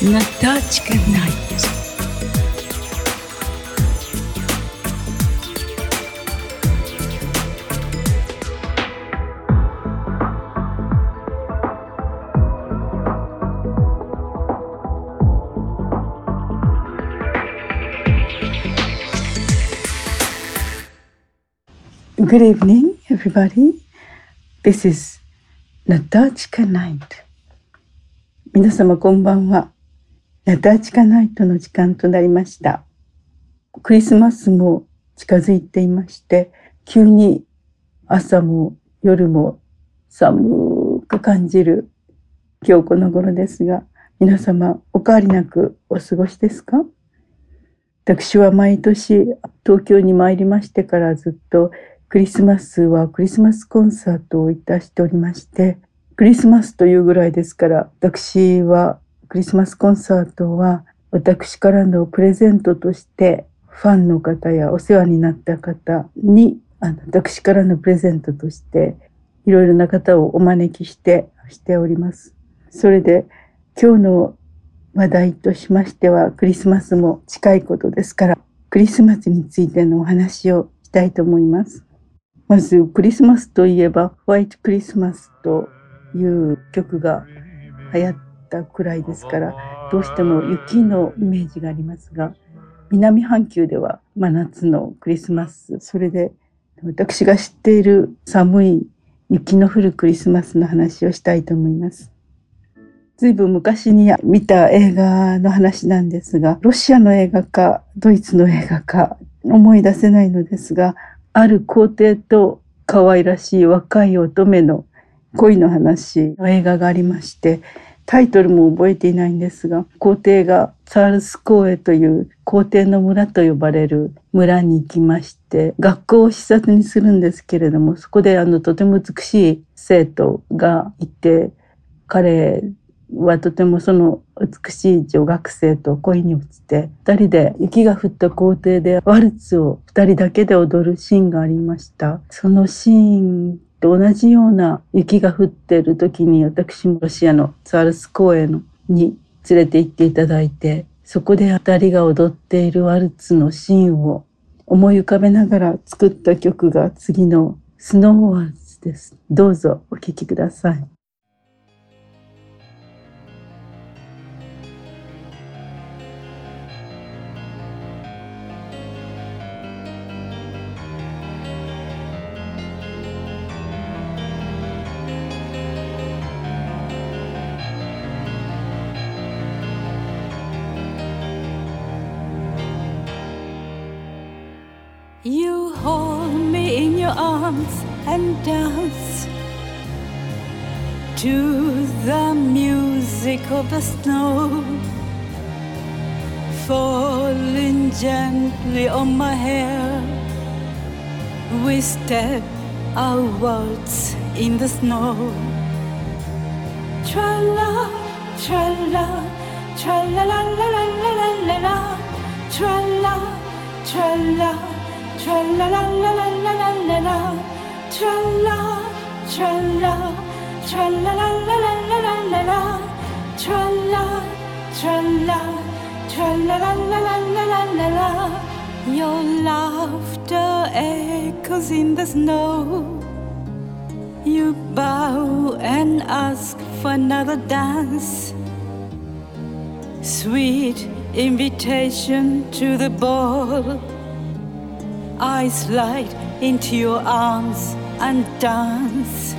Натачка Найт. Good evening, everybody. This is Natachka Night. 皆様こんばんは。ナターチカナイトの時間となりました。クリスマスも近づいていまして、急に朝も夜も寒く感じる今日この頃ですが、皆様お変わりなくお過ごしですか？私は毎年東京に参りましてからずっとクリスマスはクリスマスコンサートをいたしておりまして、クリスマスというぐらいですから、私はクリスマスコンサートは私からのプレゼントとしてファンの方やお世話になった方にあの私からのプレゼントとしていろいろな方をお招きしてしております。それで今日の話題としましてはクリスマスも近いことですからクリスマスについてのお話をしたいと思います。まずクリスマスといえばホワイトクリスマスという曲が流行ったくらいですからどうしても雪のイメージがありますが南半球では真夏のクリスマスそれで私が知っている寒い雪の降るクリスマスの話をしたいと思います。ずいぶん昔に見た映画の話なんですが、ロシアの映画かドイツの映画か思い出せないのですが、ある皇帝と可愛らしい若い乙女の恋の話の映画がありましてタイトルも覚えていないんですが皇帝がチャールス公園という皇帝の村と呼ばれる村に行きまして学校を視察にするんですけれどもそこであのとても美しい生徒がいて彼はとてもその美しい女学生と恋に落ちて二人で雪が降った校庭でワルツを二人だけで踊るシーンがありましたそのシーンと同じような雪が降ってる時に私もロシアのツァルス公園に連れて行っていただいてそこで二人が踊っているワルツのシーンを思い浮かべながら作った曲が次のスノーワーズです。どうぞお聴きください。Arms and dance to the music of the snow, falling gently on my hair. We step our waltz in the snow. Tra la, tra la, tra la la la la la la la, tra la, tra la tra la la la la la la la tra la tra la tra la la la la la la la la tra la tra la tra la la la la la la la la your laughter echoes in the snow. You bow and ask for another dance. Sweet invitation to the ball. I slide into your arms and dance.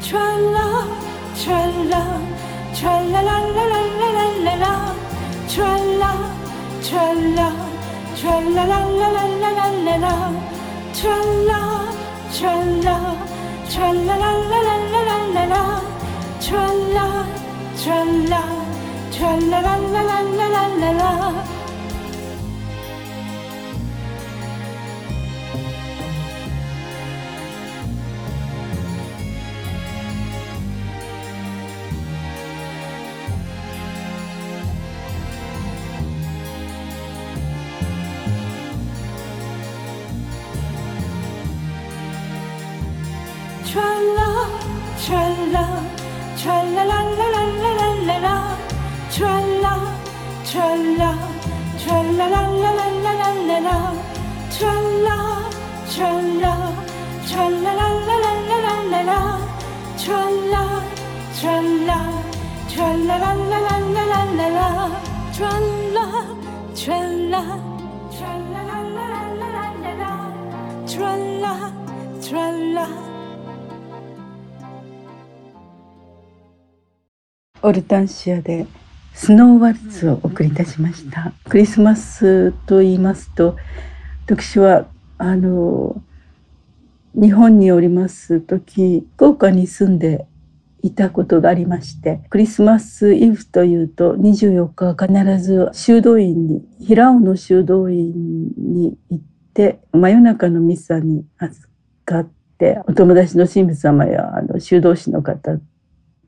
Tra la, tra la, tra la la la la la la la la. Tra la, tra la, tra la la la la la la la la. Tra la, tra la, tra la la la la la la la la. Tra la, tra la, tra la la la la la la la. 啦，穿啦啦啦啦啦啦啦啦，穿啦穿啦穿啦啦啦啦啦啦啦啦，穿啦穿啦穿啦啦啦啦啦啦啦啦，穿啦穿啦穿啦啦啦啦啦啦啦啦，穿啦穿啦。穿啦啦啦啦啦啦啦，穿啦，穿啦。オルタンシアでスノーワルツを送りいたしました。クリスマスと言いますと、私は、あの、日本におります時、福岡に住んでいたことがありまして、クリスマスイブというと24日は必ず修道院に、平尾の修道院に行って、真夜中のミサに預かって、お友達の神父様やあの修道士の方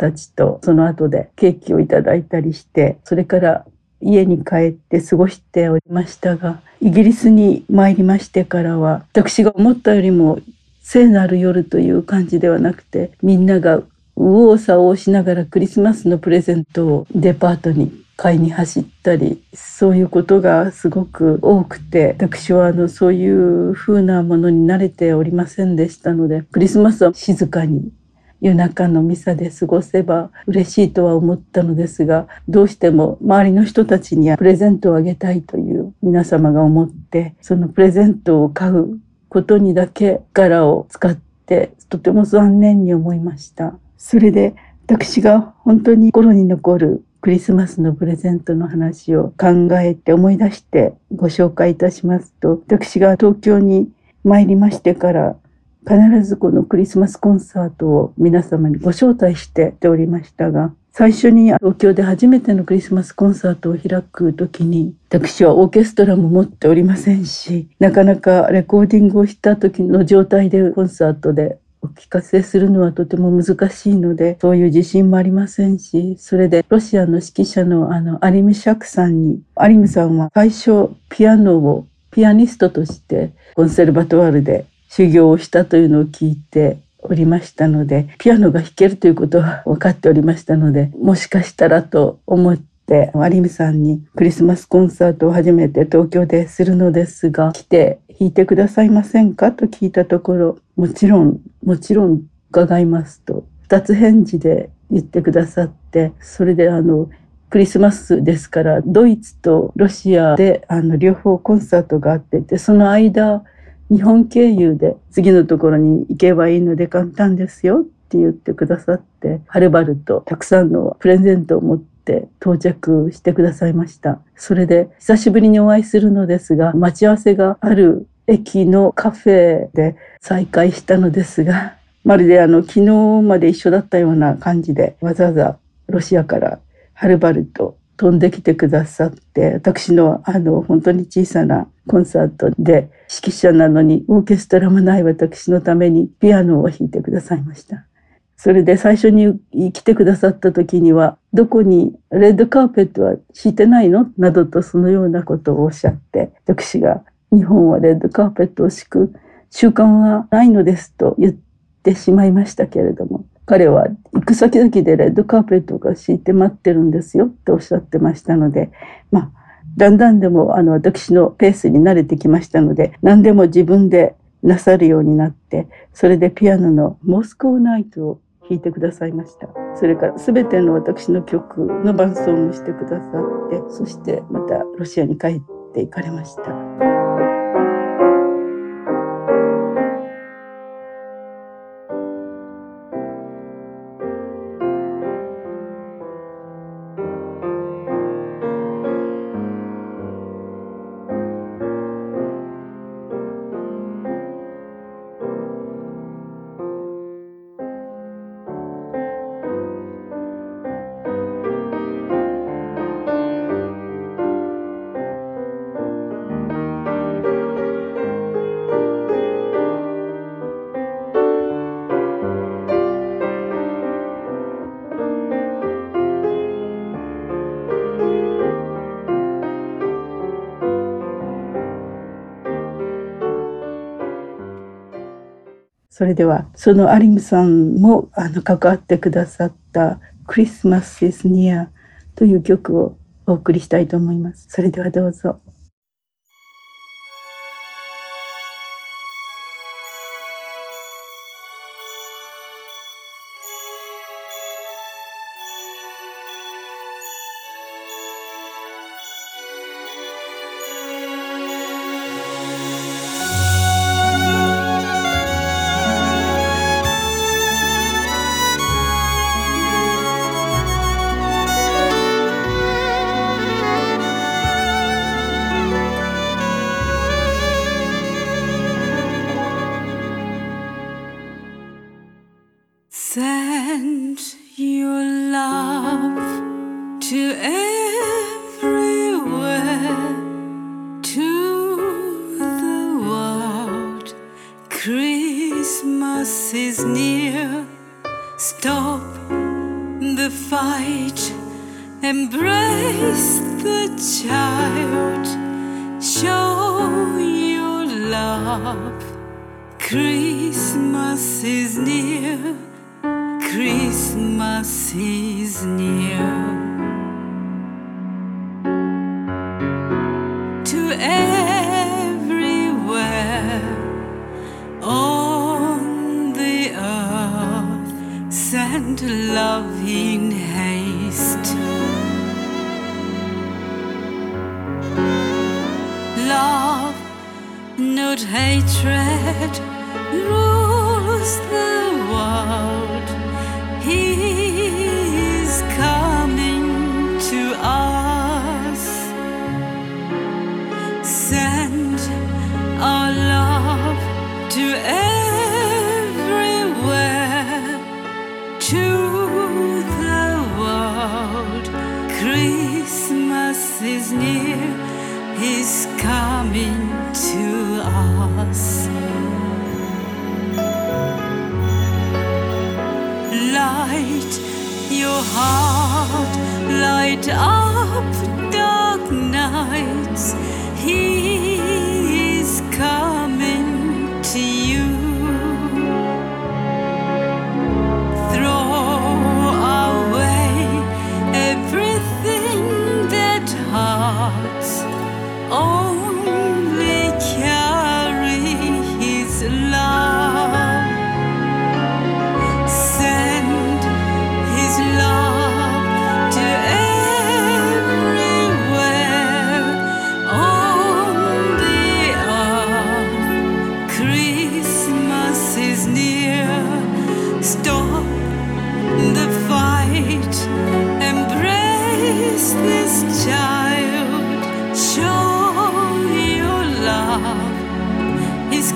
たちとその後でケーキをいただいたりして、それから家に帰って過ごしておりましたが、イギリスに参りましてからは、私が思ったよりも聖なる夜という感じではなくて、みんなが右往左往しながらクリスマスのプレゼントをデパートに買いに走ったり、そういうことがすごく多くて、私はあのそういう風なものに慣れておりませんでしたので、クリスマスは静かに夜中のミサで過ごせば嬉しいとは思ったのですが、どうしても周りの人たちにはプレゼントをあげたいという皆様が思って、そのプレゼントを買うことにだけ力を使って、とても残念に思いました。それで私が本当に心に残るクリスマスのプレゼントの話を考えて思い出してご紹介いたしますと、私が東京に参りましてから必ずこのクリスマスコンサートを皆様にご招待しておりましたが、最初に東京で初めてのクリスマスコンサートを開くときに、私はオーケストラも持っておりませんし、なかなかレコーディングをした時の状態でコンサートでお聞かせするのはとても難しいので、そういう自信もありませんし、それでロシアの指揮者のあのアリム・シャクさんに、アリムさんは最初ピアノをピアニストとしてコンセルバトワールで修行をしたというのを聞いておりましたので、ピアノが弾けるということは分かっておりましたので、もしかしたらと思って、アリムさんにクリスマスコンサートを初めて東京でするのですが、来て弾いてくださいませんかと聞いたところ、もちろん、もちろん伺いますと、二つ返事で言ってくださって、それであの、クリスマスですから、ドイツとロシアであの両方コンサートがあってて、その間、日本経由で次のところに行けばいいので簡単ですよって言ってくださって、はるばるとたくさんのプレゼントを持って到着してくださいました。それで久しぶりにお会いするのですが、待ち合わせがある駅のカフェで再会したのですが、まるであの昨日まで一緒だったような感じでわざわざロシアからはるばると飛んできてくださって、私のあの本当に小さなコンサートで指揮者なのにオーケストラもない私のためにピアノを弾いてくださいました。それで最初に来てくださった時には、どこにレッドカーペットは敷いてないの？などとそのようなことをおっしゃって、私が日本はレッドカーペットを敷く習慣はないのですと言ってしまいましたけれども、彼は行く先々でレッドカーペットが敷いて待ってるんですよっておっしゃってましたので、まあ、だんだんでもあの私のペースに慣れてきましたので、何でも自分でなさるようになって、それでピアノのモスコーナイトを弾いてくださいました。それから全ての私の曲の伴奏もしてくださって、そしてまたロシアに帰って行かれました。それではそのアリムさんもあの関わってくださった「クリスマスイズニア」という曲をお送りしたいと思います。それではどうぞ。Christmas is near. Stop the fight. Embrace the child. Show your love. Christmas is near. Christmas is near. light your heart, light up dark nights. He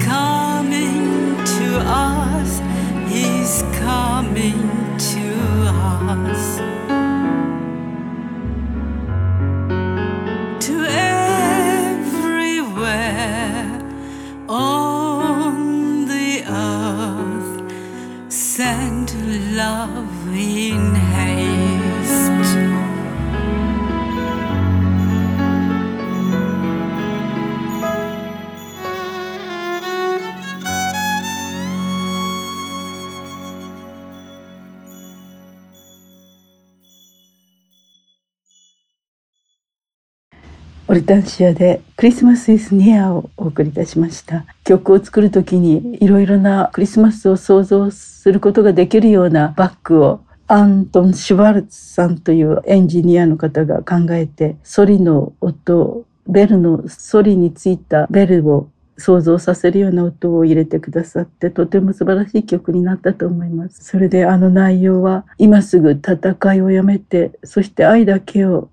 coming to us. オルタンシアでクリスマスイスニアをお送りいたしました曲を作る時にいろいろなクリスマスを想像することができるようなバッグをアントン・シュワルツさんというエンジニアの方が考えてソリの音ベルのソリについたベルを想像させるような音を入れてくださってとても素晴らしい曲になったと思います。それであの内容は今すぐ戦いをやめてそして愛だけを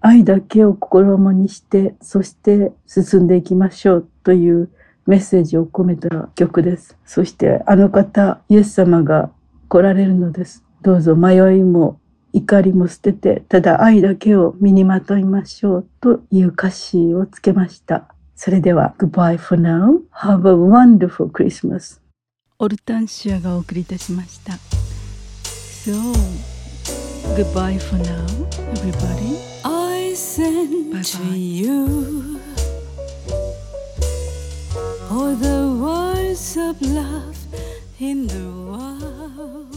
愛だけを心もにしてそして進んでいきましょうというメッセージを込めた曲です。そしてあの方イエス様が来られるのです。どうぞ迷いも怒りも捨ててただ愛だけを身にまといましょうという歌詞をつけました。それでは Goodbye for now. Have a wonderful Christmas. オルタンシアがお送りいたしました。So goodbye for now everybody. listen Bye-bye. to you or the words of love in the world.